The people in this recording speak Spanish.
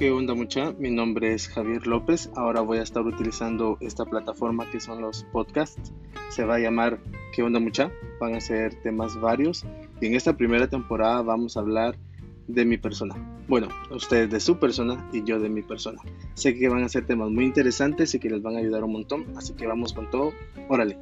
¿Qué onda mucha? Mi nombre es Javier López. Ahora voy a estar utilizando esta plataforma que son los podcasts. Se va a llamar ¿Qué onda mucha? Van a ser temas varios. Y en esta primera temporada vamos a hablar de mi persona. Bueno, ustedes de su persona y yo de mi persona. Sé que van a ser temas muy interesantes y que les van a ayudar un montón. Así que vamos con todo. Órale.